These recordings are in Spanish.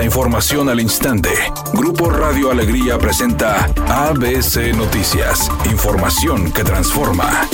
La información al instante. Grupo Radio Alegría presenta ABC Noticias. Información que transforma.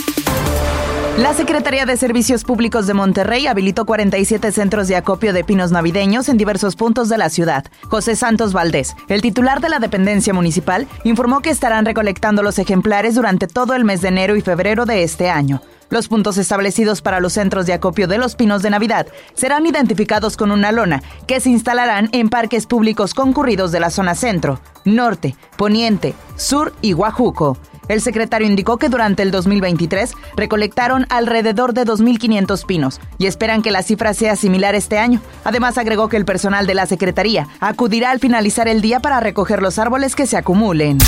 La Secretaría de Servicios Públicos de Monterrey habilitó 47 centros de acopio de pinos navideños en diversos puntos de la ciudad. José Santos Valdés, el titular de la dependencia municipal, informó que estarán recolectando los ejemplares durante todo el mes de enero y febrero de este año. Los puntos establecidos para los centros de acopio de los pinos de Navidad serán identificados con una lona que se instalarán en parques públicos concurridos de la zona centro, norte, poniente, sur y Guajuco. El secretario indicó que durante el 2023 recolectaron alrededor de 2.500 pinos y esperan que la cifra sea similar este año. Además, agregó que el personal de la Secretaría acudirá al finalizar el día para recoger los árboles que se acumulen.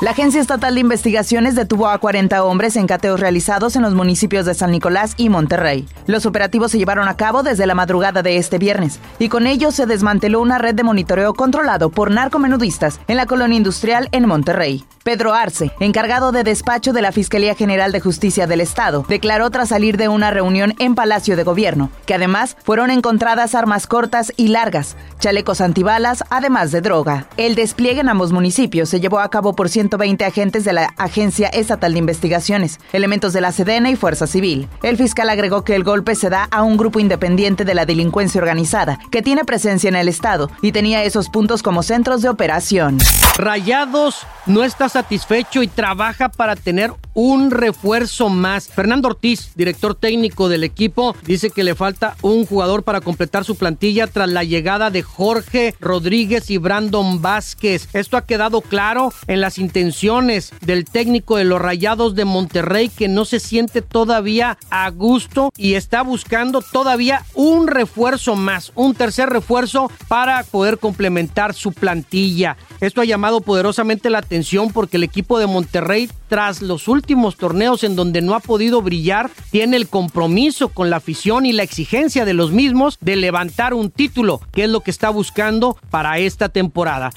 La Agencia Estatal de Investigaciones detuvo a 40 hombres en cateos realizados en los municipios de San Nicolás y Monterrey. Los operativos se llevaron a cabo desde la madrugada de este viernes y con ellos se desmanteló una red de monitoreo controlado por narcomenudistas en la colonia industrial en Monterrey. Pedro Arce, encargado de despacho de la Fiscalía General de Justicia del Estado, declaró tras salir de una reunión en Palacio de Gobierno que además fueron encontradas armas cortas y largas, chalecos antibalas, además de droga. El despliegue en ambos municipios se llevó a cabo por 120 agentes de la Agencia Estatal de Investigaciones, elementos de la Sedena y Fuerza Civil. El fiscal agregó que el golpe se da a un grupo independiente de la delincuencia organizada que tiene presencia en el Estado y tenía esos puntos como centros de operación. Rayados no está satisfecho y trabaja para tener un refuerzo más. Fernando Ortiz, director técnico del equipo, dice que le falta un jugador para completar su plantilla tras la llegada de Jorge Rodríguez y Brandon Vázquez. Esto ha quedado claro en las intenciones del técnico de los Rayados de Monterrey que no se siente todavía a gusto y está buscando todavía un refuerzo más, un tercer refuerzo para poder complementar su plantilla. Esto ha llamado poderosamente la atención porque el equipo de Monterrey, tras los últimos torneos en donde no ha podido brillar, tiene el compromiso con la afición y la exigencia de los mismos de levantar un título, que es lo que está buscando para esta temporada.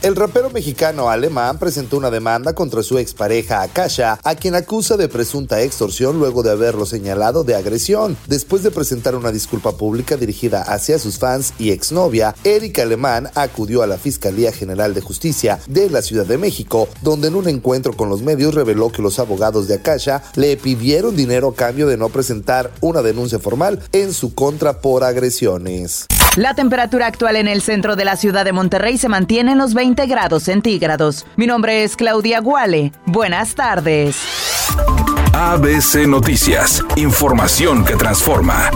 El rapero mexicano Alemán presentó una demanda contra su expareja Akasha, a quien acusa de presunta extorsión luego de haberlo señalado de agresión. Después de presentar una disculpa pública dirigida hacia sus fans y exnovia, Eric Alemán acudió a la Fiscalía General de Justicia de la Ciudad de México, donde en un encuentro con los medios reveló que los abogados de Akasha le pidieron dinero a cambio de no presentar una denuncia formal en su contra por agresiones. La temperatura actual en el centro de la ciudad de Monterrey se mantiene en los 20 grados centígrados. Mi nombre es Claudia Guale. Buenas tardes. ABC Noticias. Información que transforma.